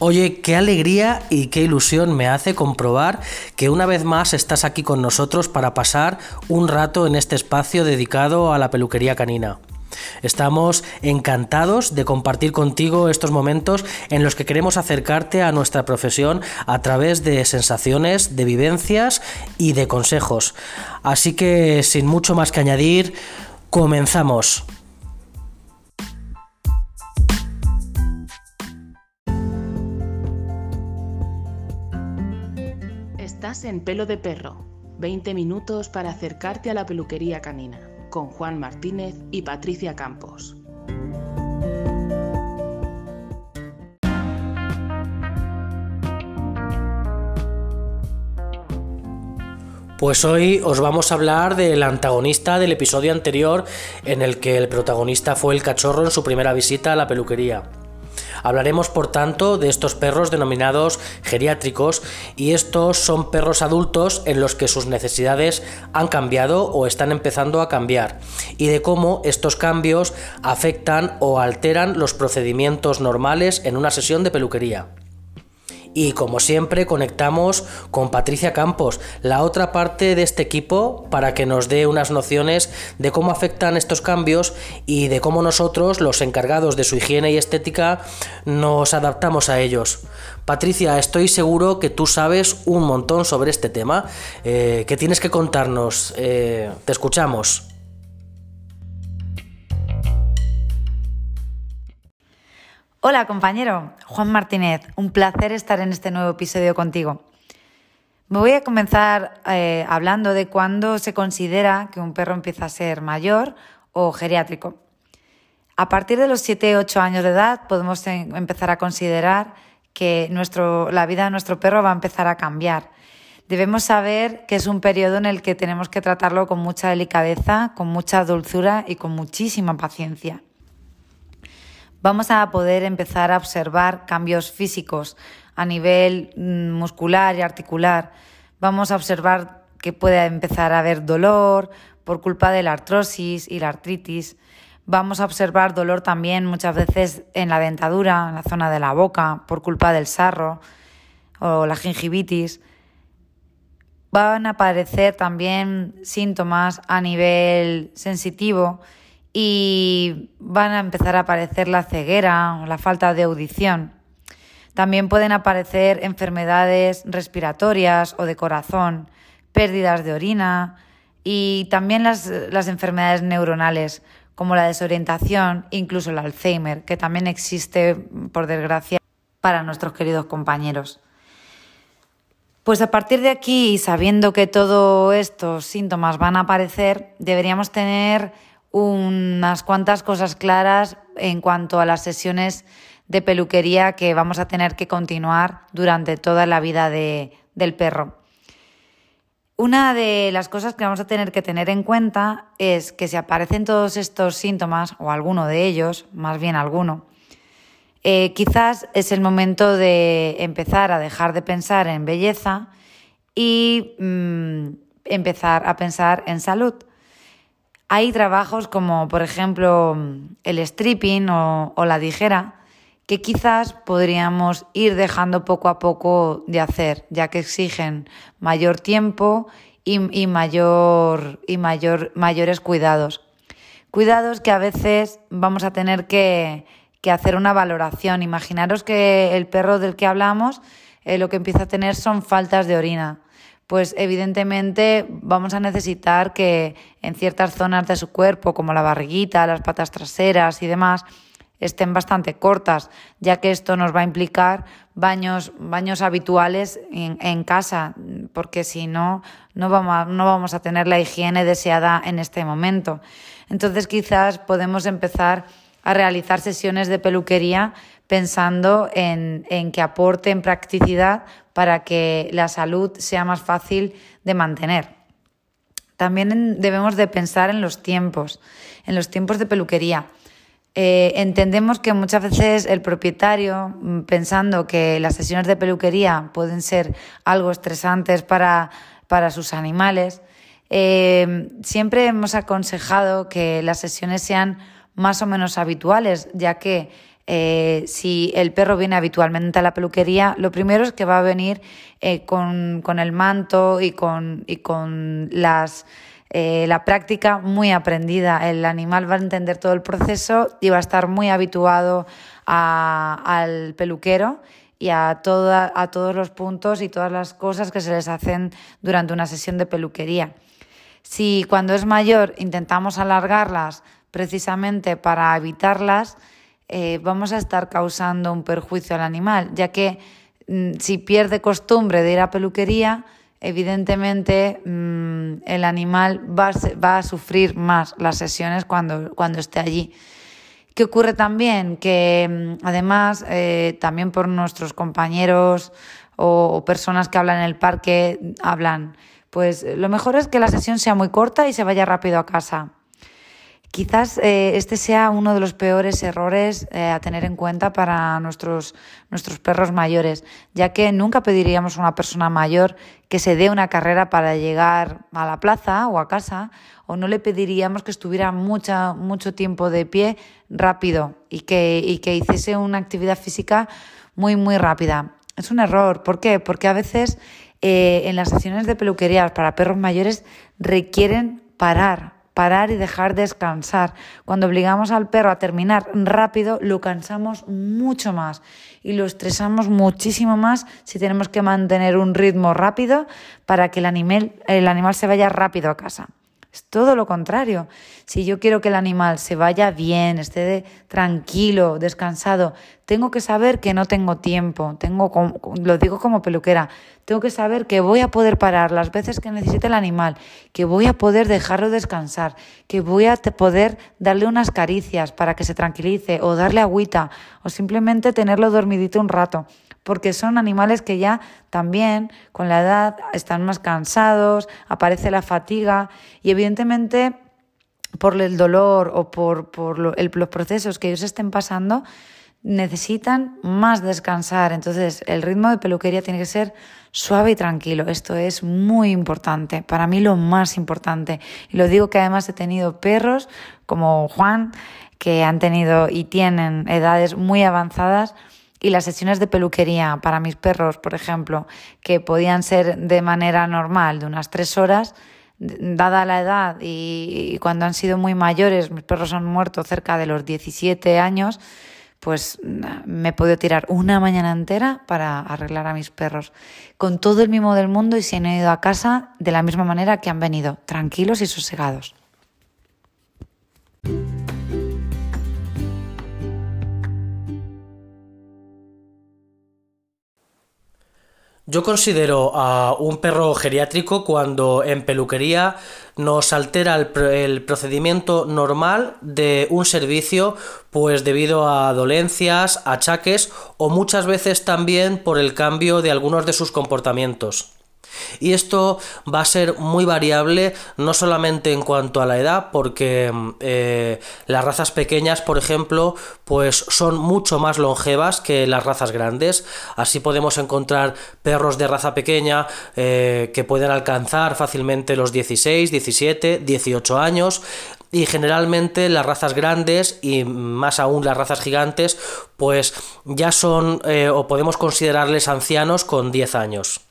Oye, qué alegría y qué ilusión me hace comprobar que una vez más estás aquí con nosotros para pasar un rato en este espacio dedicado a la peluquería canina. Estamos encantados de compartir contigo estos momentos en los que queremos acercarte a nuestra profesión a través de sensaciones, de vivencias y de consejos. Así que sin mucho más que añadir, comenzamos. Estás en pelo de perro. 20 minutos para acercarte a la peluquería canina con Juan Martínez y Patricia Campos. Pues hoy os vamos a hablar del antagonista del episodio anterior en el que el protagonista fue el cachorro en su primera visita a la peluquería. Hablaremos, por tanto, de estos perros denominados geriátricos y estos son perros adultos en los que sus necesidades han cambiado o están empezando a cambiar y de cómo estos cambios afectan o alteran los procedimientos normales en una sesión de peluquería. Y como siempre conectamos con Patricia Campos, la otra parte de este equipo, para que nos dé unas nociones de cómo afectan estos cambios y de cómo nosotros, los encargados de su higiene y estética, nos adaptamos a ellos. Patricia, estoy seguro que tú sabes un montón sobre este tema. Eh, ¿Qué tienes que contarnos? Eh, te escuchamos. Hola compañero, Juan Martínez, un placer estar en este nuevo episodio contigo. Me voy a comenzar eh, hablando de cuándo se considera que un perro empieza a ser mayor o geriátrico. A partir de los 7-8 años de edad podemos empezar a considerar que nuestro, la vida de nuestro perro va a empezar a cambiar. Debemos saber que es un periodo en el que tenemos que tratarlo con mucha delicadeza, con mucha dulzura y con muchísima paciencia vamos a poder empezar a observar cambios físicos a nivel mm, muscular y articular. Vamos a observar que puede empezar a haber dolor por culpa de la artrosis y la artritis. Vamos a observar dolor también muchas veces en la dentadura, en la zona de la boca, por culpa del sarro o la gingivitis. Van a aparecer también síntomas a nivel sensitivo y van a empezar a aparecer la ceguera o la falta de audición. También pueden aparecer enfermedades respiratorias o de corazón, pérdidas de orina y también las, las enfermedades neuronales como la desorientación, incluso el Alzheimer, que también existe, por desgracia, para nuestros queridos compañeros. Pues a partir de aquí, sabiendo que todos estos síntomas van a aparecer, deberíamos tener unas cuantas cosas claras en cuanto a las sesiones de peluquería que vamos a tener que continuar durante toda la vida del perro. Una de las cosas que vamos a tener que tener en cuenta es que si aparecen todos estos síntomas, o alguno de ellos, más bien alguno, eh, quizás es el momento de empezar a dejar de pensar en belleza y mm, empezar a pensar en salud. Hay trabajos como, por ejemplo, el stripping o, la tijera, que quizás podríamos ir dejando poco a poco de hacer, ya que exigen mayor tiempo y, mayor, y mayor, mayores cuidados. Cuidados que a veces vamos a tener que, hacer una valoración. Imaginaros que el perro del que hablamos eh, lo que empieza a tener son faltas de orina pues evidentemente vamos a necesitar que en ciertas zonas de su cuerpo, como la barriguita, las patas traseras y demás, estén bastante cortas, ya que esto nos va a implicar baños, baños habituales en, casa, porque si no, no vamos, no vamos a tener la higiene deseada en este momento. Entonces quizás podemos empezar a realizar sesiones de peluquería pensando en, en que aporten practicidad para que la salud sea más fácil de mantener. También debemos de pensar en los tiempos, en los tiempos de peluquería. Eh, entendemos que muchas veces el propietario, mm, pensando que las sesiones de peluquería pueden ser algo estresantes para, sus animales, eh, siempre hemos aconsejado que las sesiones sean más o menos habituales, ya que Eh, si el perro viene habitualmente a la peluquería, lo primero es que va a venir eh, con, el manto y con, y con las, eh, la práctica muy aprendida. El animal va a entender todo el proceso y va a estar muy habituado al peluquero y a, a todos los puntos y todas las cosas que se les hacen durante una sesión de peluquería. Si cuando es mayor intentamos alargarlas precisamente para evitarlas, eh, vamos a estar causando un perjuicio al animal, ya que mm, si pierde costumbre de ir a peluquería, evidentemente mm, el animal va a, va a, sufrir más las sesiones cuando, cuando esté allí. ¿Qué ocurre también? Que mm, además, eh, también por nuestros compañeros o, personas que hablan en el parque, hablan, pues lo mejor es que la sesión sea muy corta y se vaya rápido a casa. Quizás eh, este sea uno de los peores errores eh, a tener en cuenta para nuestros, nuestros perros mayores, ya que nunca pediríamos a una persona mayor que se dé una carrera para llegar a la plaza o a casa, o no le pediríamos que estuviera mucha, mucho tiempo de pie rápido y que, y que hiciese una actividad física muy, muy rápida. Es un error. ¿Por qué? Porque a veces eh, en las sesiones de peluquería para perros mayores requieren parar, parar y dejar descansar. Cuando obligamos al perro a terminar rápido, lo cansamos mucho más y lo estresamos muchísimo más si tenemos que mantener un ritmo rápido para que el animal, el animal se vaya rápido a casa. Es todo lo contrario. Si yo quiero que el animal se vaya bien, esté tranquilo, descansado, tengo que saber que no tengo tiempo. Tengo, lo digo como peluquera, tengo que saber que voy a poder parar las veces que necesite el animal, que voy a poder dejarlo descansar, que voy a poder darle unas caricias para que se tranquilice o darle agüita o simplemente tenerlo dormidito un rato porque son animales que ya también con la edad están más cansados, aparece la fatiga y evidentemente por el dolor o por, los procesos que ellos estén pasando, necesitan más descansar. Entonces, el ritmo de peluquería tiene que ser suave y tranquilo. Esto es muy importante, para mí lo más importante. Y lo digo que además he tenido perros como Juan, que han tenido y tienen edades muy avanzadas y las sesiones de peluquería para mis perros, por ejemplo, que podían ser de manera normal de unas tres horas, dada la edad y, cuando han sido muy mayores, mis perros han muerto cerca de los 17 años, pues me he podido tirar una mañana entera para arreglar a mis perros, con todo el mimo del mundo y se han ido a casa de la misma manera que han venido, tranquilos y sosegados. Yo considero a un perro geriátrico cuando en peluquería nos altera el, procedimiento normal de un servicio, pues debido a dolencias, achaques o muchas veces también por el cambio de algunos de sus comportamientos. Y esto va a ser muy variable, no solamente en cuanto a la edad, porque eh, las razas pequeñas, por ejemplo, pues son mucho más longevas que las razas grandes. Así podemos encontrar perros de raza pequeña eh, que pueden alcanzar fácilmente los 16, 17, 18 años. Y generalmente las razas grandes y más aún las razas gigantes, pues ya son eh, o podemos considerarles ancianos con 10 años.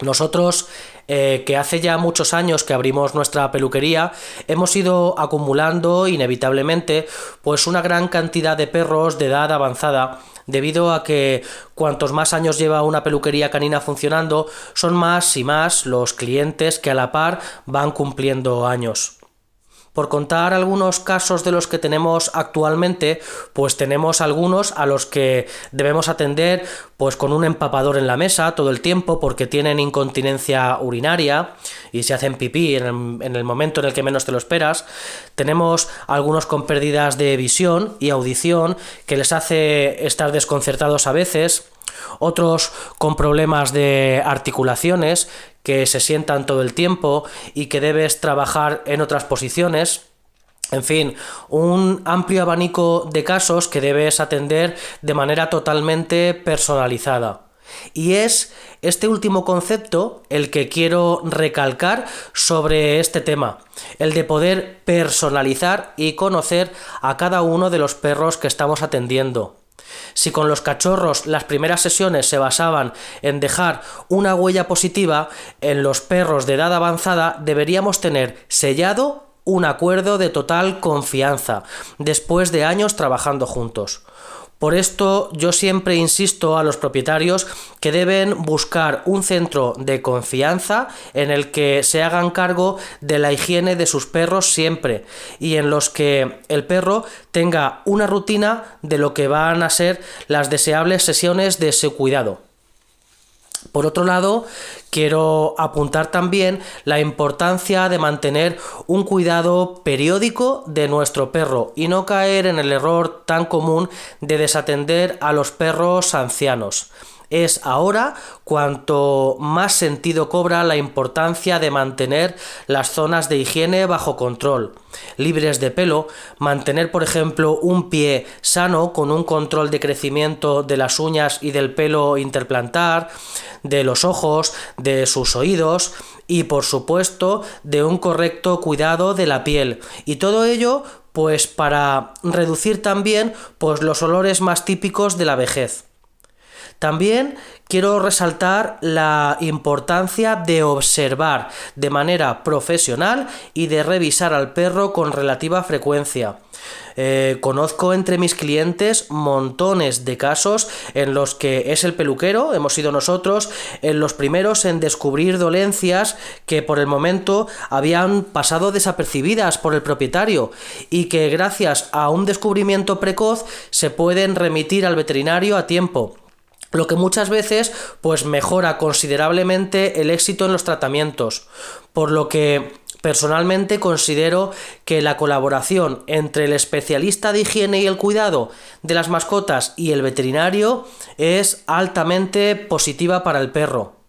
Nosotros, eh, que hace ya muchos años que abrimos nuestra peluquería, hemos ido acumulando inevitablemente pues una gran cantidad de perros de edad avanzada debido a que cuantos más años lleva una peluquería canina funcionando, son más y más los clientes que a la par van cumpliendo años. Por contar algunos casos de los que tenemos actualmente, pues tenemos algunos a los que debemos atender pues con un empapador en la mesa todo el tiempo porque tienen incontinencia urinaria y se hacen pipí en el, momento en el que menos te lo esperas. Tenemos algunos con pérdidas de visión y audición que les hace estar desconcertados a veces otros con problemas de articulaciones que se sientan todo el tiempo y que debes trabajar en otras posiciones. En fin, un amplio abanico de casos que debes atender de manera totalmente personalizada. Y es este último concepto el que quiero recalcar sobre este tema, el de poder personalizar y conocer a cada uno de los perros que estamos atendiendo. Si con los cachorros las primeras sesiones se basaban en dejar una huella positiva, en los perros de edad avanzada deberíamos tener sellado un acuerdo de total confianza, después de años trabajando juntos. Por esto yo siempre insisto a los propietarios que deben buscar un centro de confianza en el que se hagan cargo de la higiene de sus perros siempre y en los que el perro tenga una rutina de lo que van a ser las deseables sesiones de su cuidado. Por otro lado, quiero apuntar también la importancia de mantener un cuidado periódico de nuestro perro y no caer en el error tan común de desatender a los perros ancianos es ahora cuanto más sentido cobra la importancia de mantener las zonas de higiene bajo control, libres de pelo, mantener por ejemplo un pie sano con un control de crecimiento de las uñas y del pelo interplantar, de los ojos, de sus oídos y por supuesto de un correcto cuidado de la piel y todo ello pues para reducir también pues los olores más típicos de la vejez. También quiero resaltar la importancia de observar de manera profesional y de revisar al perro con relativa frecuencia. Eh, conozco entre mis clientes montones de casos en los que es el peluquero, hemos sido nosotros, en los primeros en descubrir dolencias que por el momento habían pasado desapercibidas por el propietario y que gracias a un descubrimiento precoz se pueden remitir al veterinario a tiempo lo que muchas veces pues mejora considerablemente el éxito en los tratamientos, por lo que personalmente considero que la colaboración entre el especialista de higiene y el cuidado de las mascotas y el veterinario es altamente positiva para el perro.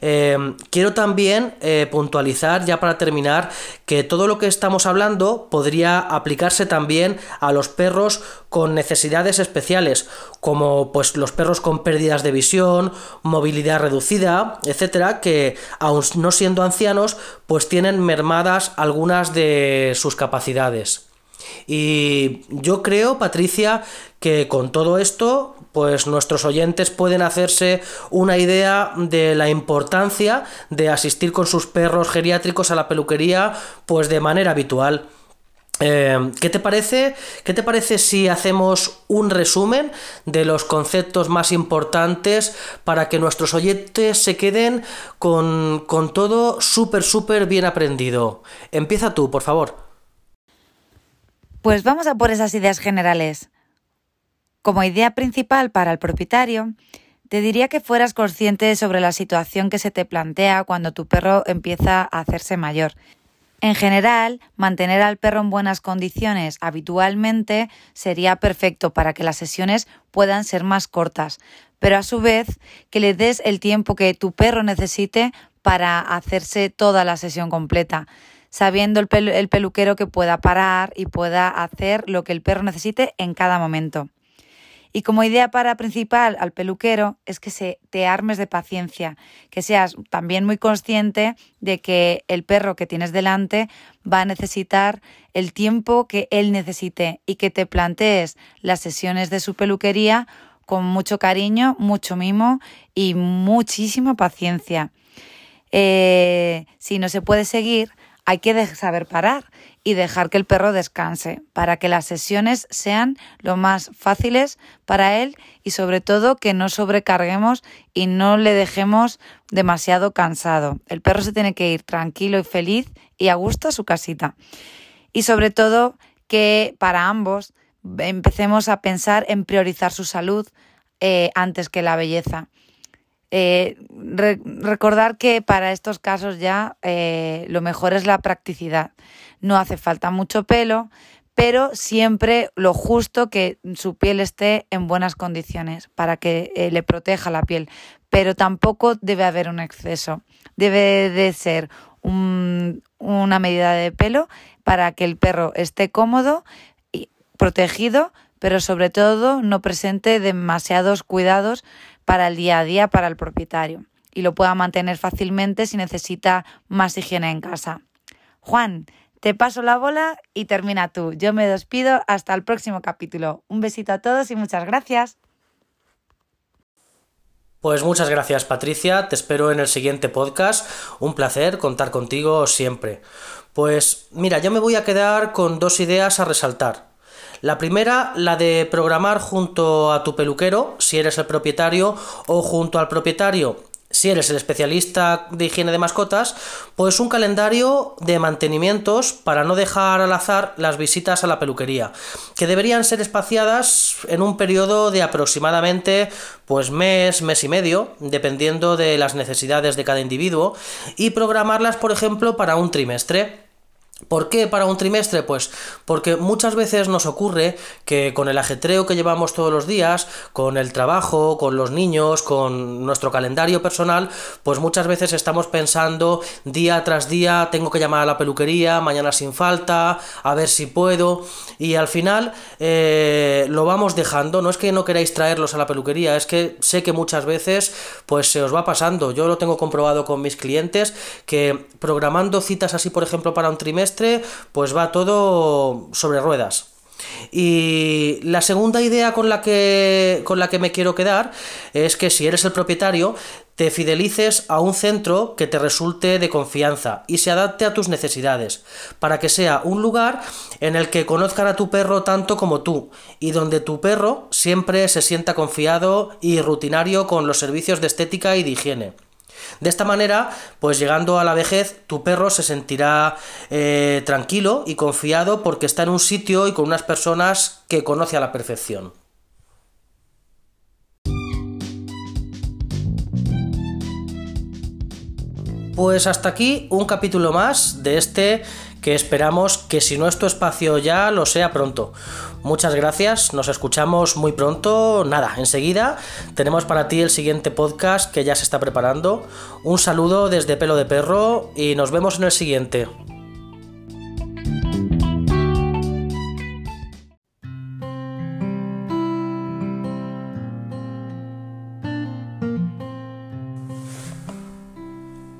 Em, quiero también eh, puntualizar, ya para terminar, que todo lo que estamos hablando podría aplicarse también a los perros con necesidades especiales, como pues los perros con pérdidas de visión, movilidad reducida, etcétera, que aun no siendo ancianos, pues tienen mermadas algunas de sus capacidades. Y yo creo, Patricia, que con todo esto pues nuestros oyentes pueden hacerse una idea de la importancia de asistir con sus perros geriátricos a la peluquería pues de manera habitual. Eh, ¿qué, te parece, ¿Qué te parece si hacemos un resumen de los conceptos más importantes para que nuestros oyentes se queden con, con todo súper, súper bien aprendido? Empieza tú, por favor. Pues vamos a por esas ideas generales. Como idea principal para el propietario, te diría que fueras consciente sobre la situación que se te plantea cuando tu perro empieza a hacerse mayor. En general, mantener al perro en buenas condiciones habitualmente sería perfecto para que las sesiones puedan ser más cortas, pero a su vez que le des el tiempo que tu perro necesite para hacerse toda la sesión completa, sabiendo el, el peluquero que pueda parar y pueda hacer lo que el perro necesite en cada momento. Y como idea para principal al peluquero es que se te armes de paciencia, que seas también muy consciente de que el perro que tienes delante va a necesitar el tiempo que él necesite y que te plantees las sesiones de su peluquería con mucho cariño, mucho mimo y muchísima paciencia. Eh, si no se puede seguir, hay que saber parar y dejar que el perro descanse para que las sesiones sean lo más fáciles para él y sobre todo que no sobrecarguemos y no le dejemos demasiado cansado. El perro se tiene que ir tranquilo y feliz y a gusto a su casita. Y sobre todo que para ambos empecemos a pensar en priorizar su salud eh, antes que la belleza. Eh, recordar que para estos casos ya eh, lo mejor es la practicidad. No hace falta mucho pelo, pero siempre lo justo que su piel esté en buenas condiciones para que eh, le proteja la piel. Pero tampoco debe haber un exceso. Debe de ser una medida de pelo para que el perro esté cómodo y protegido, pero sobre todo no presente demasiados cuidados para el día a día para el propietario y lo pueda mantener fácilmente si necesita más higiene en casa. Juan, te paso la bola y termina tú. Yo me despido hasta el próximo capítulo. Un besito a todos y muchas gracias. Pues muchas gracias Patricia, te espero en el siguiente podcast. Un placer contar contigo siempre. Pues mira, yo me voy a quedar con dos ideas a resaltar. La primera, la de programar junto a tu peluquero, si eres el propietario, o junto al propietario, si eres el especialista de higiene de mascotas, pues un calendario de mantenimientos para no dejar al azar las visitas a la peluquería, que deberían ser espaciadas en un periodo de aproximadamente pues mes, mes y medio, dependiendo de las necesidades de cada individuo, y programarlas, por ejemplo, para un trimestre. ¿Por qué para un trimestre? Pues porque muchas veces nos ocurre que con el ajetreo que llevamos todos los días, con el trabajo, con los niños, con nuestro calendario personal, pues muchas veces estamos pensando día tras día, tengo que llamar a la peluquería, mañana sin falta, a ver si puedo, y al final eh, lo vamos dejando, no es que no queráis traerlos a la peluquería, es que sé que muchas veces pues se os va pasando, yo lo tengo comprobado con mis clientes, que programando citas así por ejemplo para un trimestre, pues va todo sobre ruedas. Y la segunda idea con la que con la que me quiero quedar es que si eres el propietario te fidelices a un centro que te resulte de confianza y se adapte a tus necesidades, para que sea un lugar en el que conozcan a tu perro tanto como tú y donde tu perro siempre se sienta confiado y rutinario con los servicios de estética y de higiene. De esta manera, pues llegando a la vejez, tu perro se sentirá eh, tranquilo y confiado porque está en un sitio y con unas personas que conoce a la perfección. Pues hasta aquí un capítulo más de este que esperamos que si no es tu espacio ya lo sea pronto. Muchas gracias, nos escuchamos muy pronto. Nada, enseguida tenemos para ti el siguiente podcast que ya se está preparando. Un saludo desde Pelo de Perro y nos vemos en el siguiente.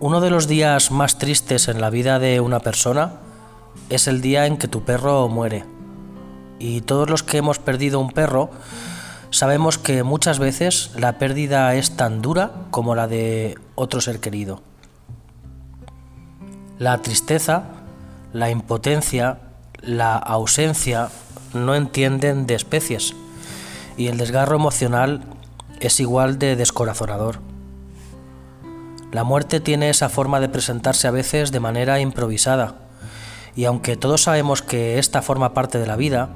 Uno de los días más tristes en la vida de una persona es el día en que tu perro muere y todos los que hemos perdido un perro sabemos que muchas veces la pérdida es tan dura como la de otro ser querido. La tristeza, la impotencia, la ausencia no entienden de especies y el desgarro emocional es igual de descorazonador. La muerte tiene esa forma de presentarse a veces de manera improvisada y aunque todos sabemos que esta forma parte de la vida,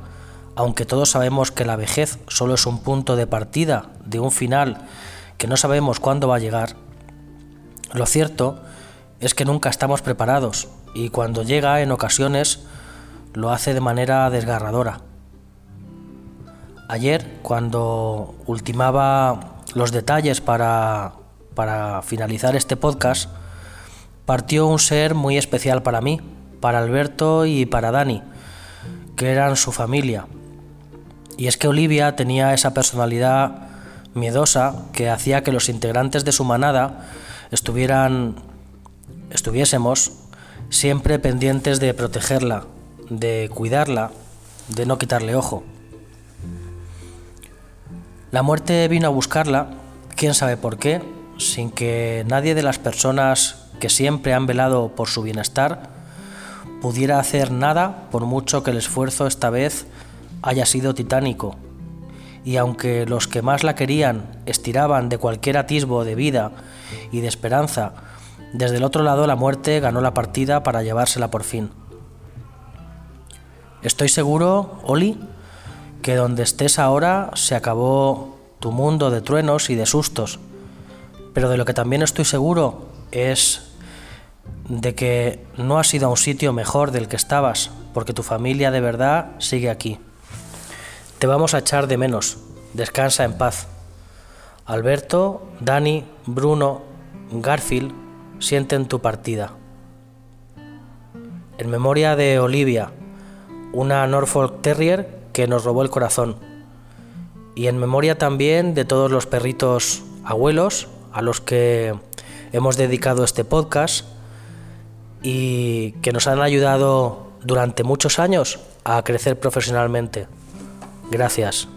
aunque todos sabemos que la vejez solo es un punto de partida de un final que no sabemos cuándo va a llegar, lo cierto es que nunca estamos preparados y cuando llega en ocasiones lo hace de manera desgarradora. Ayer, cuando ultimaba los detalles para, para finalizar este podcast, partió un ser muy especial para mí, para Alberto y para Dani, que eran su familia. Y es que Olivia tenía esa personalidad miedosa que hacía que los integrantes de su manada estuvieran estuviésemos siempre pendientes de protegerla, de cuidarla, de no quitarle ojo. La muerte vino a buscarla, quién sabe por qué, sin que nadie de las personas que siempre han velado por su bienestar pudiera hacer nada por mucho que el esfuerzo esta vez haya sido titánico, y aunque los que más la querían estiraban de cualquier atisbo de vida y de esperanza, desde el otro lado la muerte ganó la partida para llevársela por fin. Estoy seguro, Oli, que donde estés ahora se acabó tu mundo de truenos y de sustos, pero de lo que también estoy seguro es de que no has ido a un sitio mejor del que estabas, porque tu familia de verdad sigue aquí. Te vamos a echar de menos. Descansa en paz. Alberto, Dani, Bruno, Garfield sienten tu partida. En memoria de Olivia, una Norfolk Terrier que nos robó el corazón. Y en memoria también de todos los perritos abuelos a los que hemos dedicado este podcast y que nos han ayudado durante muchos años a crecer profesionalmente. Gracias.